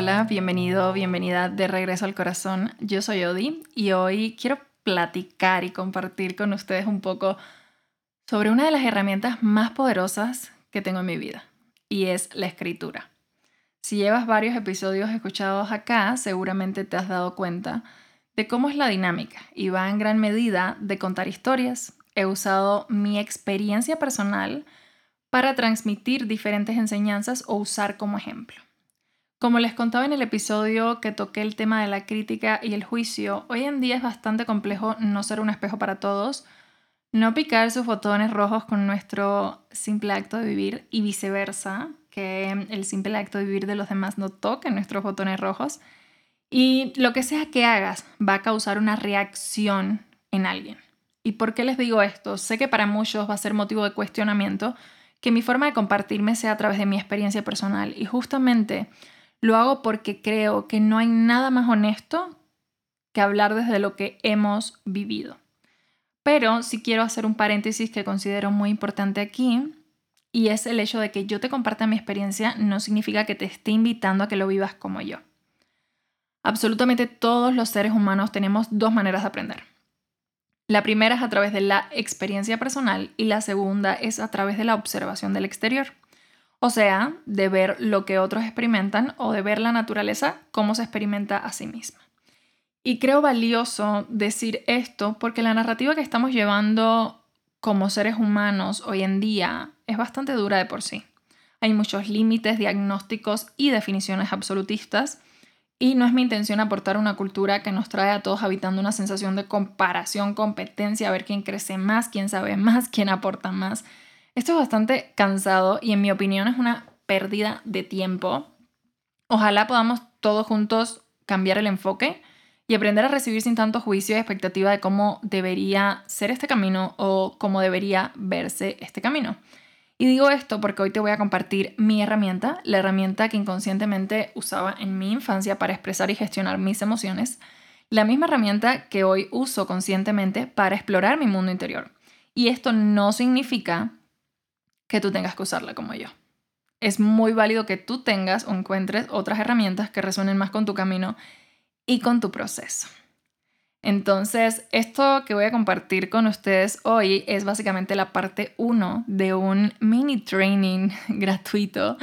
Hola, bienvenido, bienvenida de regreso al corazón. Yo soy Odi y hoy quiero platicar y compartir con ustedes un poco sobre una de las herramientas más poderosas que tengo en mi vida y es la escritura. Si llevas varios episodios escuchados acá, seguramente te has dado cuenta de cómo es la dinámica y va en gran medida de contar historias. He usado mi experiencia personal para transmitir diferentes enseñanzas o usar como ejemplo. Como les contaba en el episodio que toqué el tema de la crítica y el juicio, hoy en día es bastante complejo no ser un espejo para todos, no picar sus botones rojos con nuestro simple acto de vivir y viceversa, que el simple acto de vivir de los demás no toque nuestros botones rojos. Y lo que sea que hagas va a causar una reacción en alguien. ¿Y por qué les digo esto? Sé que para muchos va a ser motivo de cuestionamiento que mi forma de compartirme sea a través de mi experiencia personal. Y justamente lo hago porque creo que no hay nada más honesto que hablar desde lo que hemos vivido. Pero sí quiero hacer un paréntesis que considero muy importante aquí, y es el hecho de que yo te comparta mi experiencia no significa que te esté invitando a que lo vivas como yo. Absolutamente todos los seres humanos tenemos dos maneras de aprender. La primera es a través de la experiencia personal y la segunda es a través de la observación del exterior. O sea, de ver lo que otros experimentan o de ver la naturaleza cómo se experimenta a sí misma. Y creo valioso decir esto porque la narrativa que estamos llevando como seres humanos hoy en día es bastante dura de por sí. Hay muchos límites, diagnósticos y definiciones absolutistas y no es mi intención aportar una cultura que nos trae a todos habitando una sensación de comparación, competencia, a ver quién crece más, quién sabe más, quién aporta más esto es bastante cansado y en mi opinión es una pérdida de tiempo. Ojalá podamos todos juntos cambiar el enfoque y aprender a recibir sin tanto juicio y expectativa de cómo debería ser este camino o cómo debería verse este camino. Y digo esto porque hoy te voy a compartir mi herramienta, la herramienta que inconscientemente usaba en mi infancia para expresar y gestionar mis emociones, la misma herramienta que hoy uso conscientemente para explorar mi mundo interior. Y esto no significa que tú tengas que usarla como yo. Es muy válido que tú tengas o encuentres otras herramientas que resuenen más con tu camino y con tu proceso. Entonces, esto que voy a compartir con ustedes hoy es básicamente la parte 1 de un mini training gratuito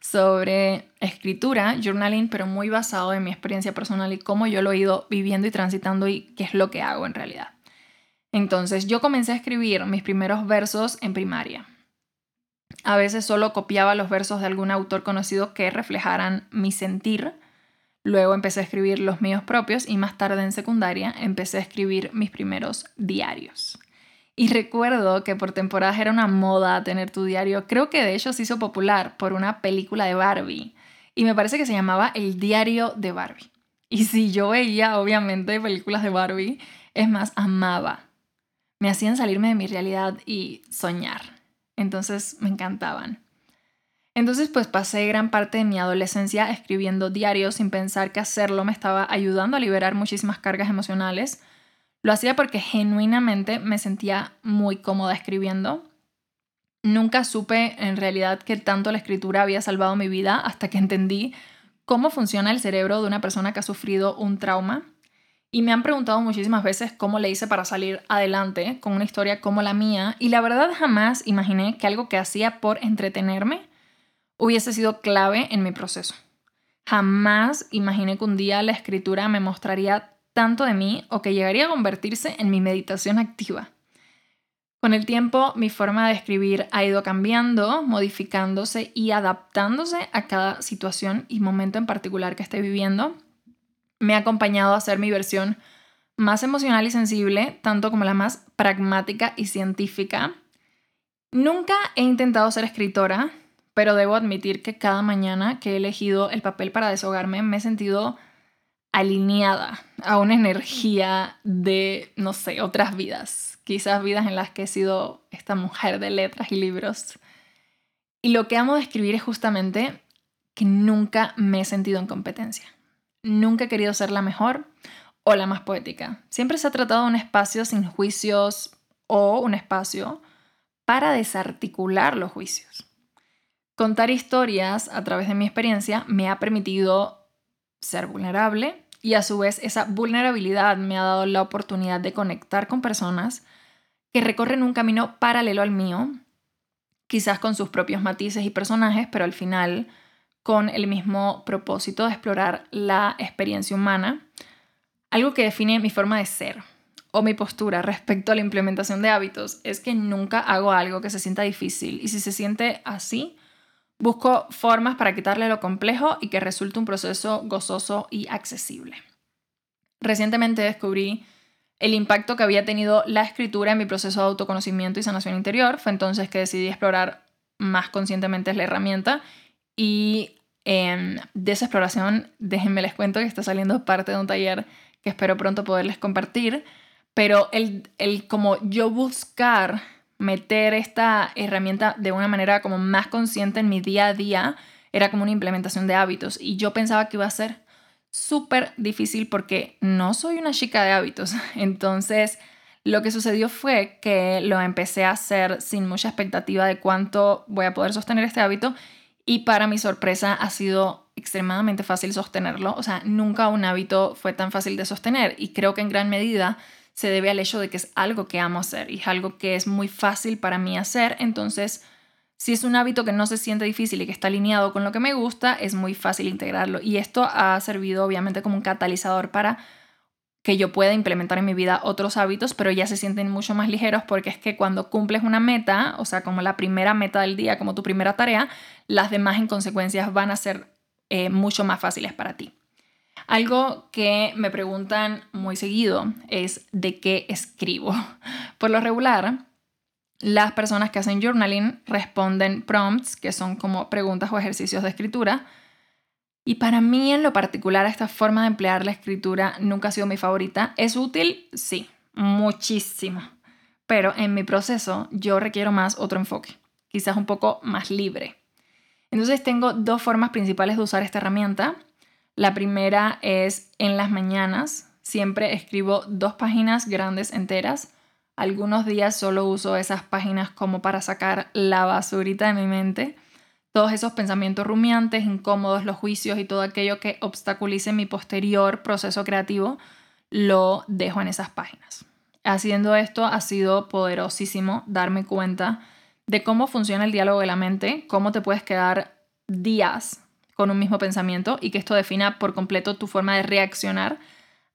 sobre escritura, journaling, pero muy basado en mi experiencia personal y cómo yo lo he ido viviendo y transitando y qué es lo que hago en realidad. Entonces, yo comencé a escribir mis primeros versos en primaria. A veces solo copiaba los versos de algún autor conocido que reflejaran mi sentir. Luego empecé a escribir los míos propios y más tarde en secundaria empecé a escribir mis primeros diarios. Y recuerdo que por temporadas era una moda tener tu diario. Creo que de hecho se hizo popular por una película de Barbie. Y me parece que se llamaba El diario de Barbie. Y si yo veía, obviamente, películas de Barbie, es más, amaba. Me hacían salirme de mi realidad y soñar. Entonces me encantaban. Entonces pues pasé gran parte de mi adolescencia escribiendo diarios sin pensar que hacerlo me estaba ayudando a liberar muchísimas cargas emocionales. Lo hacía porque genuinamente me sentía muy cómoda escribiendo. Nunca supe en realidad que tanto la escritura había salvado mi vida hasta que entendí cómo funciona el cerebro de una persona que ha sufrido un trauma y me han preguntado muchísimas veces cómo le hice para salir adelante con una historia como la mía. Y la verdad jamás imaginé que algo que hacía por entretenerme hubiese sido clave en mi proceso. Jamás imaginé que un día la escritura me mostraría tanto de mí o que llegaría a convertirse en mi meditación activa. Con el tiempo, mi forma de escribir ha ido cambiando, modificándose y adaptándose a cada situación y momento en particular que esté viviendo me ha acompañado a hacer mi versión más emocional y sensible, tanto como la más pragmática y científica. Nunca he intentado ser escritora, pero debo admitir que cada mañana que he elegido el papel para deshogarme me he sentido alineada a una energía de, no sé, otras vidas, quizás vidas en las que he sido esta mujer de letras y libros. Y lo que amo de escribir es justamente que nunca me he sentido en competencia. Nunca he querido ser la mejor o la más poética. Siempre se ha tratado de un espacio sin juicios o un espacio para desarticular los juicios. Contar historias a través de mi experiencia me ha permitido ser vulnerable y a su vez esa vulnerabilidad me ha dado la oportunidad de conectar con personas que recorren un camino paralelo al mío, quizás con sus propios matices y personajes, pero al final con el mismo propósito de explorar la experiencia humana, algo que define mi forma de ser o mi postura respecto a la implementación de hábitos es que nunca hago algo que se sienta difícil y si se siente así, busco formas para quitarle lo complejo y que resulte un proceso gozoso y accesible. Recientemente descubrí el impacto que había tenido la escritura en mi proceso de autoconocimiento y sanación interior. Fue entonces que decidí explorar más conscientemente la herramienta y em, de esa exploración, déjenme les cuento que está saliendo parte de un taller que espero pronto poderles compartir, pero el, el como yo buscar meter esta herramienta de una manera como más consciente en mi día a día era como una implementación de hábitos y yo pensaba que iba a ser súper difícil porque no soy una chica de hábitos. Entonces, lo que sucedió fue que lo empecé a hacer sin mucha expectativa de cuánto voy a poder sostener este hábito y para mi sorpresa ha sido extremadamente fácil sostenerlo. O sea, nunca un hábito fue tan fácil de sostener y creo que en gran medida se debe al hecho de que es algo que amo hacer y es algo que es muy fácil para mí hacer. Entonces, si es un hábito que no se siente difícil y que está alineado con lo que me gusta, es muy fácil integrarlo. Y esto ha servido obviamente como un catalizador para que yo pueda implementar en mi vida otros hábitos, pero ya se sienten mucho más ligeros porque es que cuando cumples una meta, o sea, como la primera meta del día, como tu primera tarea, las demás en consecuencias van a ser eh, mucho más fáciles para ti. Algo que me preguntan muy seguido es de qué escribo. Por lo regular, las personas que hacen journaling responden prompts, que son como preguntas o ejercicios de escritura, y para mí en lo particular esta forma de emplear la escritura nunca ha sido mi favorita. ¿Es útil? Sí, muchísimo. Pero en mi proceso yo requiero más otro enfoque, quizás un poco más libre. Entonces tengo dos formas principales de usar esta herramienta. La primera es en las mañanas. Siempre escribo dos páginas grandes enteras. Algunos días solo uso esas páginas como para sacar la basurita de mi mente todos esos pensamientos rumiantes, incómodos, los juicios y todo aquello que obstaculice mi posterior proceso creativo, lo dejo en esas páginas. Haciendo esto ha sido poderosísimo darme cuenta de cómo funciona el diálogo de la mente, cómo te puedes quedar días con un mismo pensamiento y que esto defina por completo tu forma de reaccionar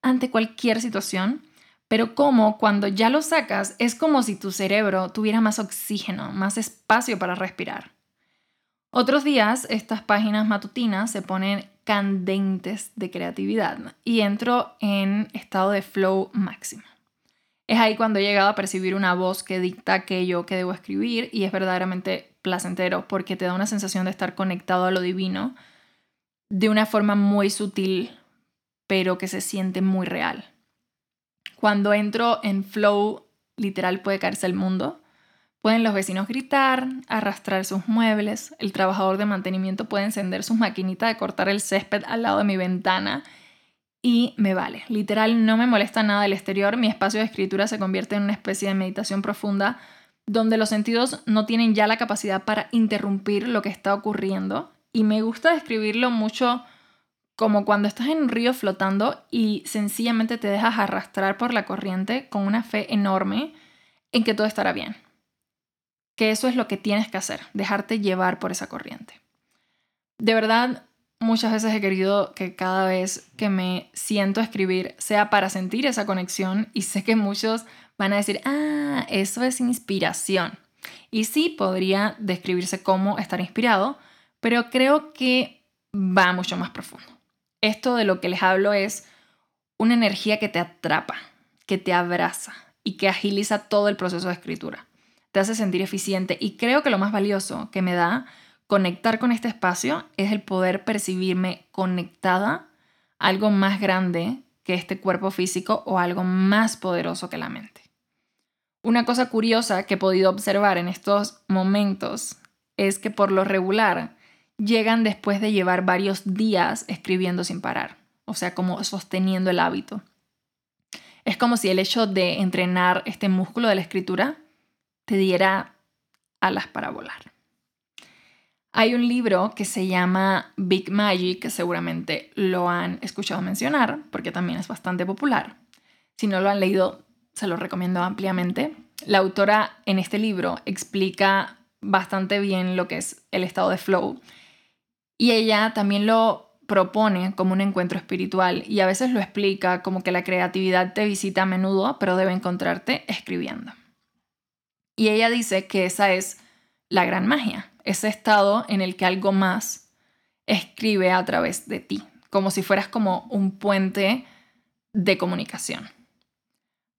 ante cualquier situación, pero cómo cuando ya lo sacas es como si tu cerebro tuviera más oxígeno, más espacio para respirar. Otros días estas páginas matutinas se ponen candentes de creatividad y entro en estado de flow máximo. Es ahí cuando he llegado a percibir una voz que dicta aquello que debo escribir y es verdaderamente placentero porque te da una sensación de estar conectado a lo divino de una forma muy sutil pero que se siente muy real. Cuando entro en flow, literal puede caerse el mundo Pueden los vecinos gritar, arrastrar sus muebles, el trabajador de mantenimiento puede encender sus maquinitas de cortar el césped al lado de mi ventana y me vale. Literal, no me molesta nada del exterior, mi espacio de escritura se convierte en una especie de meditación profunda donde los sentidos no tienen ya la capacidad para interrumpir lo que está ocurriendo y me gusta describirlo mucho como cuando estás en un río flotando y sencillamente te dejas arrastrar por la corriente con una fe enorme en que todo estará bien que eso es lo que tienes que hacer, dejarte llevar por esa corriente. De verdad, muchas veces he querido que cada vez que me siento a escribir sea para sentir esa conexión y sé que muchos van a decir, ah, eso es inspiración. Y sí, podría describirse como estar inspirado, pero creo que va mucho más profundo. Esto de lo que les hablo es una energía que te atrapa, que te abraza y que agiliza todo el proceso de escritura te hace sentir eficiente y creo que lo más valioso que me da conectar con este espacio es el poder percibirme conectada a algo más grande que este cuerpo físico o algo más poderoso que la mente. Una cosa curiosa que he podido observar en estos momentos es que por lo regular llegan después de llevar varios días escribiendo sin parar, o sea, como sosteniendo el hábito. Es como si el hecho de entrenar este músculo de la escritura te diera alas para volar. Hay un libro que se llama Big Magic, que seguramente lo han escuchado mencionar, porque también es bastante popular. Si no lo han leído, se lo recomiendo ampliamente. La autora en este libro explica bastante bien lo que es el estado de flow y ella también lo propone como un encuentro espiritual y a veces lo explica como que la creatividad te visita a menudo, pero debe encontrarte escribiendo. Y ella dice que esa es la gran magia, ese estado en el que algo más escribe a través de ti, como si fueras como un puente de comunicación.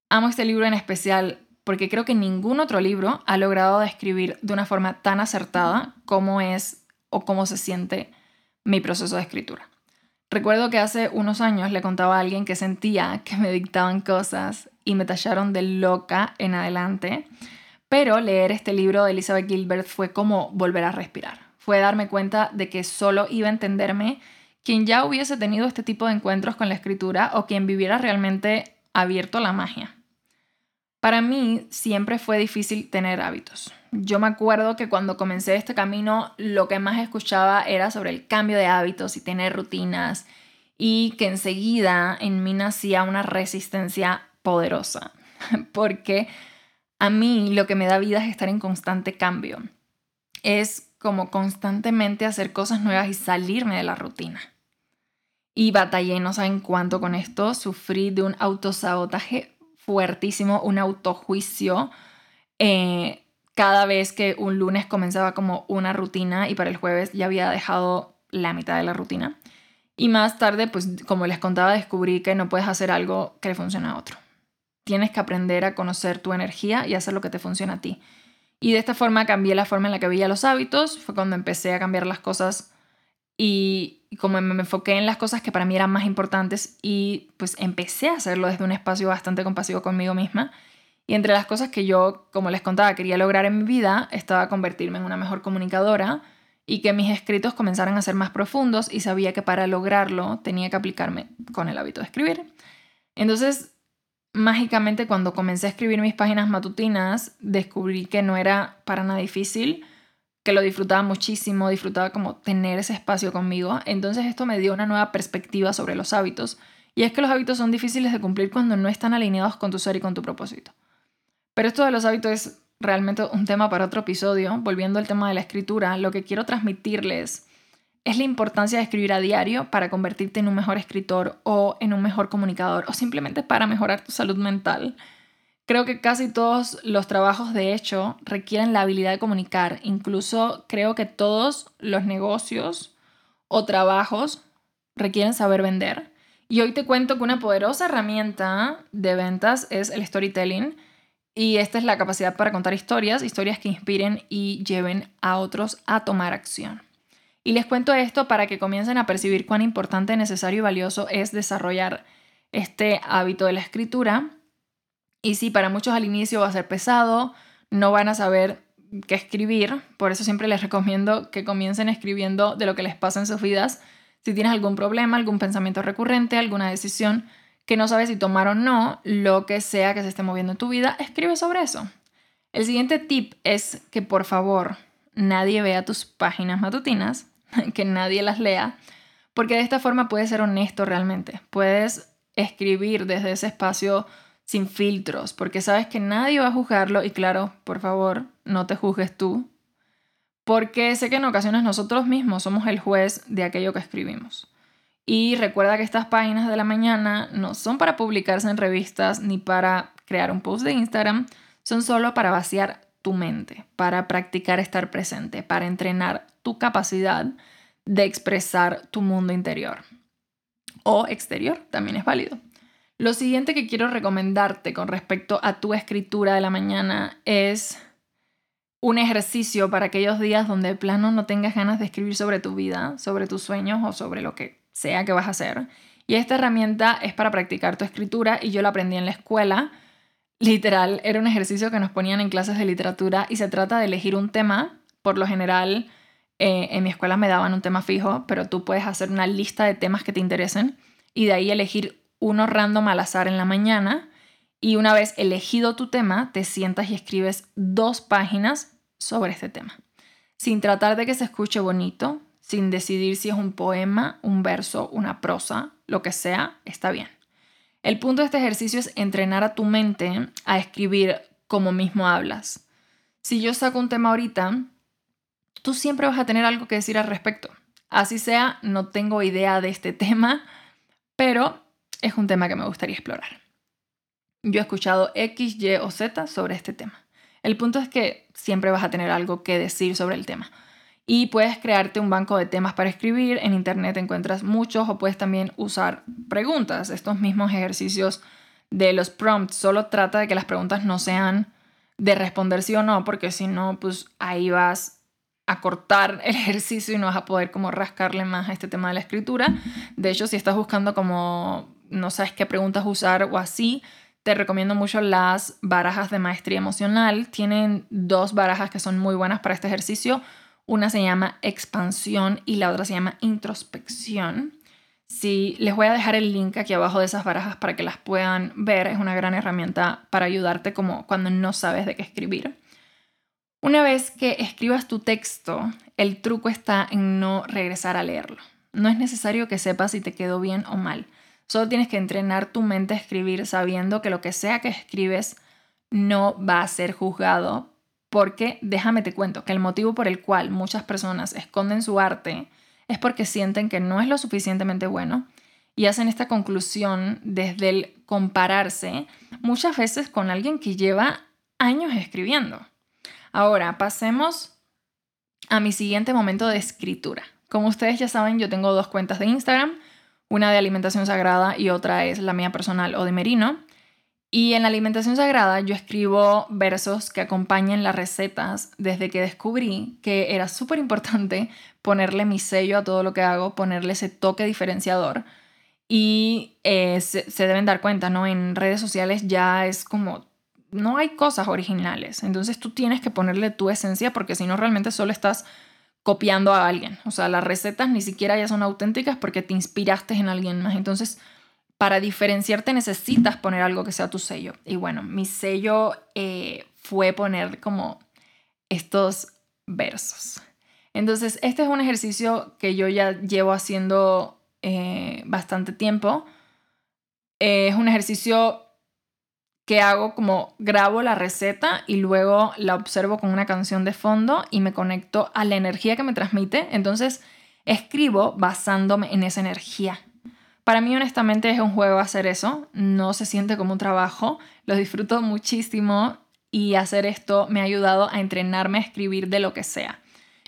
Amo este libro en especial porque creo que ningún otro libro ha logrado describir de una forma tan acertada cómo es o cómo se siente mi proceso de escritura. Recuerdo que hace unos años le contaba a alguien que sentía que me dictaban cosas y me tallaron de loca en adelante, pero leer este libro de Elizabeth Gilbert fue como volver a respirar. Fue darme cuenta de que solo iba a entenderme quien ya hubiese tenido este tipo de encuentros con la escritura o quien viviera realmente abierto a la magia. Para mí siempre fue difícil tener hábitos. Yo me acuerdo que cuando comencé este camino lo que más escuchaba era sobre el cambio de hábitos y tener rutinas y que enseguida en mí nacía una resistencia poderosa porque a mí lo que me da vida es estar en constante cambio. Es como constantemente hacer cosas nuevas y salirme de la rutina. Y batallé, no saben cuánto con esto, sufrí de un autosabotaje fuertísimo, un autojuicio. Eh, cada vez que un lunes comenzaba como una rutina y para el jueves ya había dejado la mitad de la rutina. Y más tarde, pues como les contaba, descubrí que no puedes hacer algo que le funcione a otro. Tienes que aprender a conocer tu energía y hacer lo que te funciona a ti. Y de esta forma cambié la forma en la que veía los hábitos. Fue cuando empecé a cambiar las cosas y como me enfoqué en las cosas que para mí eran más importantes y pues empecé a hacerlo desde un espacio bastante compasivo conmigo misma. Y entre las cosas que yo, como les contaba, quería lograr en mi vida, estaba convertirme en una mejor comunicadora y que mis escritos comenzaran a ser más profundos y sabía que para lograrlo tenía que aplicarme con el hábito de escribir. Entonces, mágicamente cuando comencé a escribir mis páginas matutinas, descubrí que no era para nada difícil que lo disfrutaba muchísimo, disfrutaba como tener ese espacio conmigo. Entonces esto me dio una nueva perspectiva sobre los hábitos. Y es que los hábitos son difíciles de cumplir cuando no están alineados con tu ser y con tu propósito. Pero esto de los hábitos es realmente un tema para otro episodio. Volviendo al tema de la escritura, lo que quiero transmitirles es la importancia de escribir a diario para convertirte en un mejor escritor o en un mejor comunicador o simplemente para mejorar tu salud mental. Creo que casi todos los trabajos de hecho requieren la habilidad de comunicar. Incluso creo que todos los negocios o trabajos requieren saber vender. Y hoy te cuento que una poderosa herramienta de ventas es el storytelling. Y esta es la capacidad para contar historias, historias que inspiren y lleven a otros a tomar acción. Y les cuento esto para que comiencen a percibir cuán importante, necesario y valioso es desarrollar este hábito de la escritura y sí, para muchos al inicio va a ser pesado, no van a saber qué escribir, por eso siempre les recomiendo que comiencen escribiendo de lo que les pasa en sus vidas. Si tienes algún problema, algún pensamiento recurrente, alguna decisión que no sabes si tomar o no, lo que sea que se esté moviendo en tu vida, escribe sobre eso. El siguiente tip es que por favor nadie vea tus páginas matutinas, que nadie las lea, porque de esta forma puedes ser honesto realmente. Puedes escribir desde ese espacio sin filtros, porque sabes que nadie va a juzgarlo y claro, por favor, no te juzgues tú, porque sé que en ocasiones nosotros mismos somos el juez de aquello que escribimos. Y recuerda que estas páginas de la mañana no son para publicarse en revistas ni para crear un post de Instagram, son solo para vaciar tu mente, para practicar estar presente, para entrenar tu capacidad de expresar tu mundo interior o exterior, también es válido. Lo siguiente que quiero recomendarte con respecto a tu escritura de la mañana es un ejercicio para aquellos días donde de plano no tengas ganas de escribir sobre tu vida, sobre tus sueños o sobre lo que sea que vas a hacer. Y esta herramienta es para practicar tu escritura y yo la aprendí en la escuela. Literal, era un ejercicio que nos ponían en clases de literatura y se trata de elegir un tema. Por lo general, eh, en mi escuela me daban un tema fijo, pero tú puedes hacer una lista de temas que te interesen y de ahí elegir uno random al azar en la mañana y una vez elegido tu tema, te sientas y escribes dos páginas sobre este tema. sin tratar de que se escuche bonito, sin decidir si es un poema, un verso, una prosa, lo que sea, está bien. El punto de este ejercicio es entrenar a tu mente a escribir como mismo hablas. Si yo saco un tema ahorita, tú siempre vas a tener algo que decir al respecto. Así sea, no tengo idea de este tema, pero es un tema que me gustaría explorar. Yo he escuchado X, Y o Z sobre este tema. El punto es que siempre vas a tener algo que decir sobre el tema. Y puedes crearte un banco de temas para escribir. En internet encuentras muchos o puedes también usar preguntas. Estos mismos ejercicios de los prompts. Solo trata de que las preguntas no sean de responder sí o no, porque si no, pues ahí vas a cortar el ejercicio y no vas a poder como rascarle más a este tema de la escritura. De hecho, si estás buscando como no sabes qué preguntas usar o así, te recomiendo mucho las barajas de maestría emocional. Tienen dos barajas que son muy buenas para este ejercicio. Una se llama expansión y la otra se llama introspección. Sí, les voy a dejar el link aquí abajo de esas barajas para que las puedan ver. Es una gran herramienta para ayudarte como cuando no sabes de qué escribir. Una vez que escribas tu texto, el truco está en no regresar a leerlo. No es necesario que sepas si te quedó bien o mal. Solo tienes que entrenar tu mente a escribir sabiendo que lo que sea que escribes no va a ser juzgado porque déjame te cuento que el motivo por el cual muchas personas esconden su arte es porque sienten que no es lo suficientemente bueno y hacen esta conclusión desde el compararse muchas veces con alguien que lleva años escribiendo. Ahora, pasemos a mi siguiente momento de escritura. Como ustedes ya saben, yo tengo dos cuentas de Instagram una de alimentación sagrada y otra es la mía personal o de Merino. Y en la alimentación sagrada yo escribo versos que acompañen las recetas desde que descubrí que era súper importante ponerle mi sello a todo lo que hago, ponerle ese toque diferenciador. Y eh, se, se deben dar cuenta, ¿no? En redes sociales ya es como, no hay cosas originales. Entonces tú tienes que ponerle tu esencia porque si no realmente solo estás copiando a alguien. O sea, las recetas ni siquiera ya son auténticas porque te inspiraste en alguien más. Entonces, para diferenciarte necesitas poner algo que sea tu sello. Y bueno, mi sello eh, fue poner como estos versos. Entonces, este es un ejercicio que yo ya llevo haciendo eh, bastante tiempo. es un ejercicio que hago como grabo la receta y luego la observo con una canción de fondo y me conecto a la energía que me transmite. Entonces escribo basándome en esa energía. Para mí honestamente es un juego hacer eso, no se siente como un trabajo, lo disfruto muchísimo y hacer esto me ha ayudado a entrenarme a escribir de lo que sea.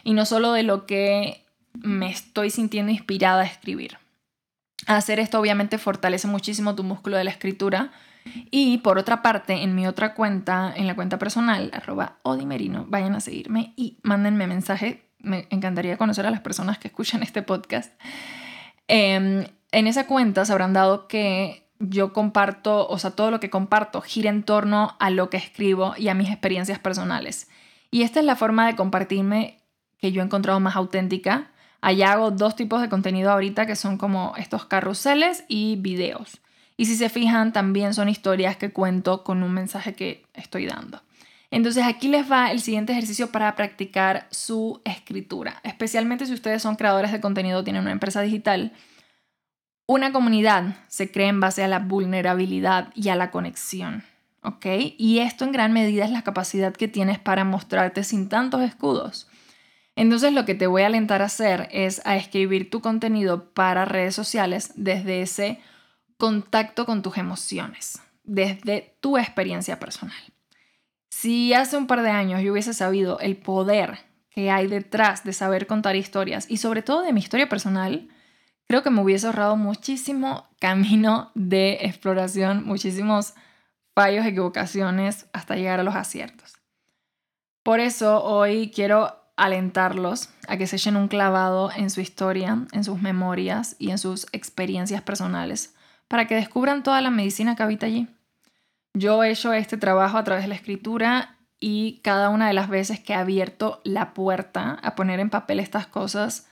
Y no solo de lo que me estoy sintiendo inspirada a escribir. Hacer esto obviamente fortalece muchísimo tu músculo de la escritura y por otra parte, en mi otra cuenta, en la cuenta personal, arroba odimerino, vayan a seguirme y mándenme mensaje. Me encantaría conocer a las personas que escuchan este podcast. Em, en esa cuenta se habrán dado que yo comparto, o sea, todo lo que comparto gira en torno a lo que escribo y a mis experiencias personales. Y esta es la forma de compartirme que yo he encontrado más auténtica. Allá hago dos tipos de contenido ahorita que son como estos carruseles y videos. Y si se fijan, también son historias que cuento con un mensaje que estoy dando. Entonces aquí les va el siguiente ejercicio para practicar su escritura, especialmente si ustedes son creadores de contenido, tienen una empresa digital. Una comunidad se crea en base a la vulnerabilidad y a la conexión, ¿ok? Y esto en gran medida es la capacidad que tienes para mostrarte sin tantos escudos. Entonces lo que te voy a alentar a hacer es a escribir tu contenido para redes sociales desde ese contacto con tus emociones, desde tu experiencia personal. Si hace un par de años yo hubiese sabido el poder que hay detrás de saber contar historias y sobre todo de mi historia personal, creo que me hubiese ahorrado muchísimo camino de exploración, muchísimos fallos, equivocaciones, hasta llegar a los aciertos. Por eso hoy quiero alentarlos a que se echen un clavado en su historia, en sus memorias y en sus experiencias personales para que descubran toda la medicina que habita allí. Yo he hecho este trabajo a través de la escritura y cada una de las veces que he abierto la puerta a poner en papel estas cosas,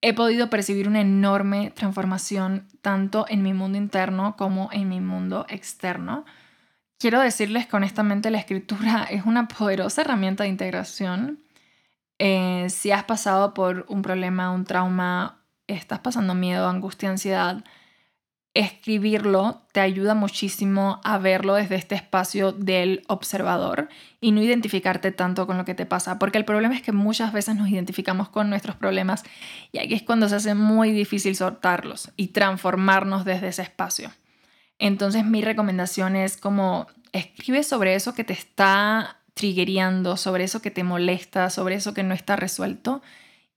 he podido percibir una enorme transformación tanto en mi mundo interno como en mi mundo externo. Quiero decirles que honestamente la escritura es una poderosa herramienta de integración. eh, si has pasado por un problema, un trauma, estás pasando miedo, angustia, ansiedad, escribirlo te ayuda muchísimo a verlo desde este espacio del observador y no identificarte tanto con lo que te pasa, porque el problema es que muchas veces nos identificamos con nuestros problemas y aquí es cuando se hace muy difícil soltarlos y transformarnos desde ese espacio. Entonces mi recomendación es como escribe sobre eso que te está triggereando, sobre eso que te molesta, sobre eso que no está resuelto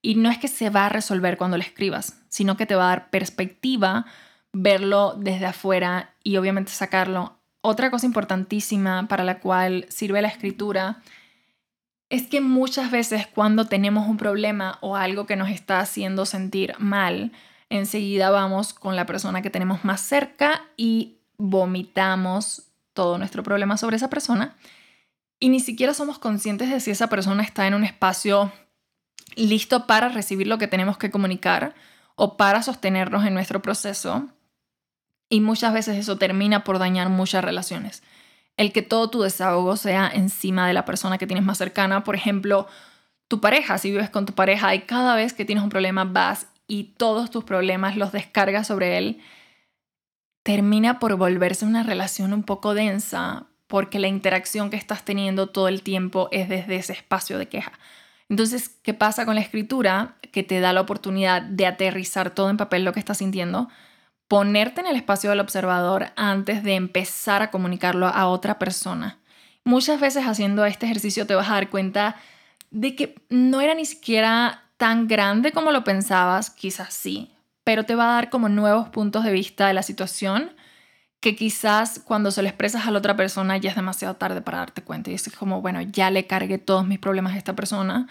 y no es que se va a resolver cuando lo escribas, sino que te va a dar perspectiva verlo desde afuera y obviamente sacarlo. Otra cosa importantísima para la cual sirve la escritura es que muchas veces cuando tenemos un problema o algo que nos está haciendo sentir mal, enseguida vamos con la persona que tenemos más cerca y vomitamos todo nuestro problema sobre esa persona y ni siquiera somos conscientes de si esa persona está en un espacio listo para recibir lo que tenemos que comunicar o para sostenernos en nuestro proceso y muchas veces eso termina por dañar muchas relaciones. El que todo tu desahogo sea encima de la persona que tienes más cercana, por ejemplo, tu pareja, si vives con tu pareja y cada vez que tienes un problema vas y todos tus problemas los descargas sobre él, termina por volverse una relación un poco densa porque la interacción que estás teniendo todo el tiempo es desde ese espacio de queja. Entonces, ¿qué pasa con la escritura? Que te da la oportunidad de aterrizar todo en papel lo que estás sintiendo, ponerte en el espacio del observador antes de empezar a comunicarlo a otra persona. Muchas veces haciendo este ejercicio te vas a dar cuenta de que no era ni siquiera tan grande como lo pensabas, quizás sí, pero te va a dar como nuevos puntos de vista de la situación que quizás cuando se lo expresas a la otra persona ya es demasiado tarde para darte cuenta y es como, bueno, ya le cargué todos mis problemas a esta persona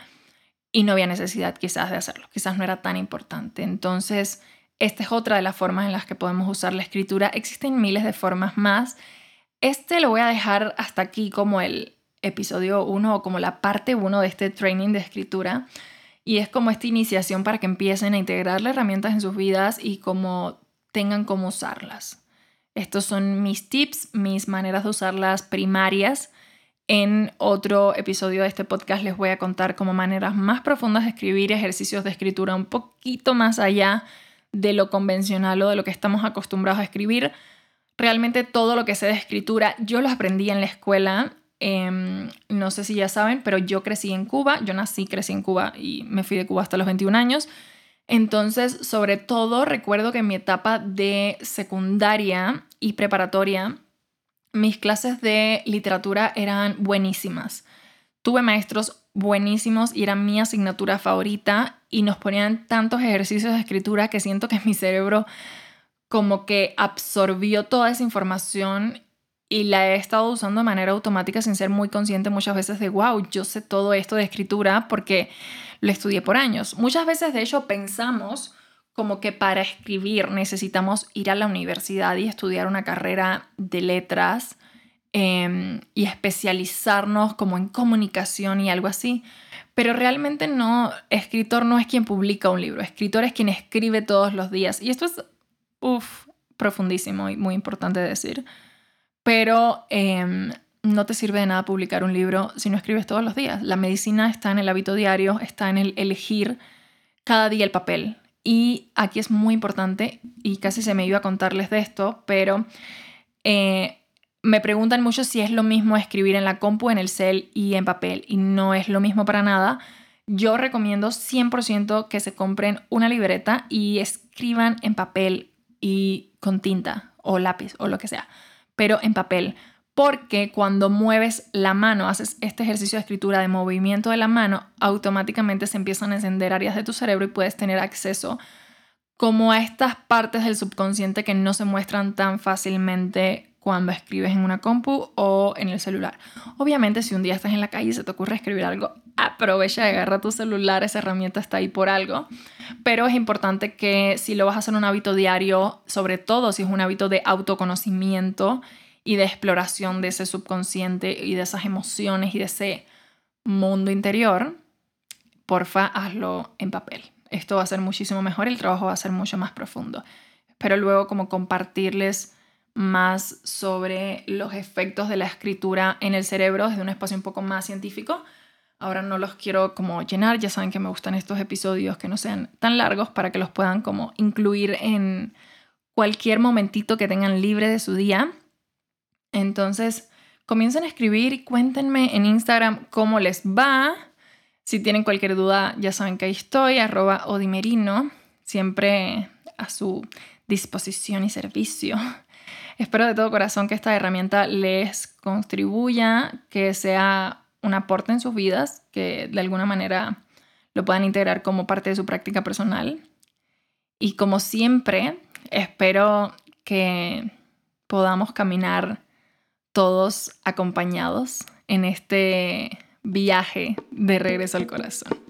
y no había necesidad quizás de hacerlo, quizás no era tan importante. Entonces, esta es otra de las formas en las que podemos usar la escritura. Existen miles de formas más. Este lo voy a dejar hasta aquí como el episodio 1 o como la parte 1 de este training de escritura. Y es como esta iniciación para que empiecen a integrar las herramientas en sus vidas y como tengan cómo usarlas. Estos son mis tips, mis maneras de usarlas primarias. En otro episodio de este podcast les voy a contar como maneras más profundas de escribir ejercicios de escritura un poquito más allá de lo convencional o de lo que estamos acostumbrados a escribir. Realmente todo lo que sé de escritura, yo lo aprendí en la escuela. Em, no sé si ya saben, pero yo crecí en Cuba, yo nací, crecí en Cuba y me fui de Cuba hasta los 21 años. Entonces, sobre todo, recuerdo que en mi etapa de secundaria y preparatoria, mis clases de literatura eran buenísimas. Tuve maestros buenísimos y era mi asignatura favorita y nos ponían tantos ejercicios de escritura que siento que mi cerebro como que absorbió toda esa información y la he estado usando de manera automática sin ser muy consciente muchas veces de, wow, yo sé todo esto de escritura porque lo estudié por años. Muchas veces, de hecho, pensamos como que para escribir necesitamos ir a la universidad y estudiar una carrera de letras Em, y especializarnos como en comunicación y algo así. Pero realmente no, escritor no es quien publica un libro, escritor es quien escribe todos los días. Y esto es, uff, profundísimo y muy importante decir. Pero em, no te sirve de nada publicar un libro si no escribes todos los días. La medicina está en el hábito diario, está en el elegir cada día el papel. Y aquí es muy importante, y casi se me iba a contarles de esto, pero eh, me preguntan mucho si es lo mismo escribir en la compu, en el cel y en papel, y no es lo mismo para nada. Yo recomiendo 100% que se compren una libreta y escriban en papel y con tinta o lápiz o lo que sea, pero en papel, porque cuando mueves la mano, haces este ejercicio de escritura de movimiento de la mano, automáticamente se empiezan a encender áreas de tu cerebro y puedes tener acceso como a estas partes del subconsciente que no se muestran tan fácilmente cuando escribes en una compu o en el celular. Obviamente, si un día estás en la calle y se te ocurre escribir algo, aprovecha y agarra tu celular, esa herramienta está ahí por algo. Pero es importante que si lo vas a hacer un hábito diario, sobre todo si es un hábito de autoconocimiento y de exploración de ese subconsciente y de esas emociones y de ese mundo interior, porfa, hazlo en papel. Esto va a ser muchísimo mejor, el trabajo va a ser mucho más profundo. Espero luego como compartirles más sobre los efectos de la escritura en el cerebro desde un espacio un poco más científico. Ahora no los quiero como llenar, ya saben que me gustan estos episodios que no sean tan largos para que los puedan como incluir en cualquier momentito que tengan libre de su día. Entonces, comiencen a escribir y cuéntenme en Instagram cómo les va. Si tienen cualquier duda, ya saben que ahí estoy, arroba odimerino, siempre a su disposición y servicio. Espero de todo corazón que esta herramienta les contribuya, que sea un aporte en sus vidas, que de alguna manera lo puedan integrar como parte de su práctica personal. Y como siempre, espero que podamos caminar todos acompañados en este viaje de regreso al corazón.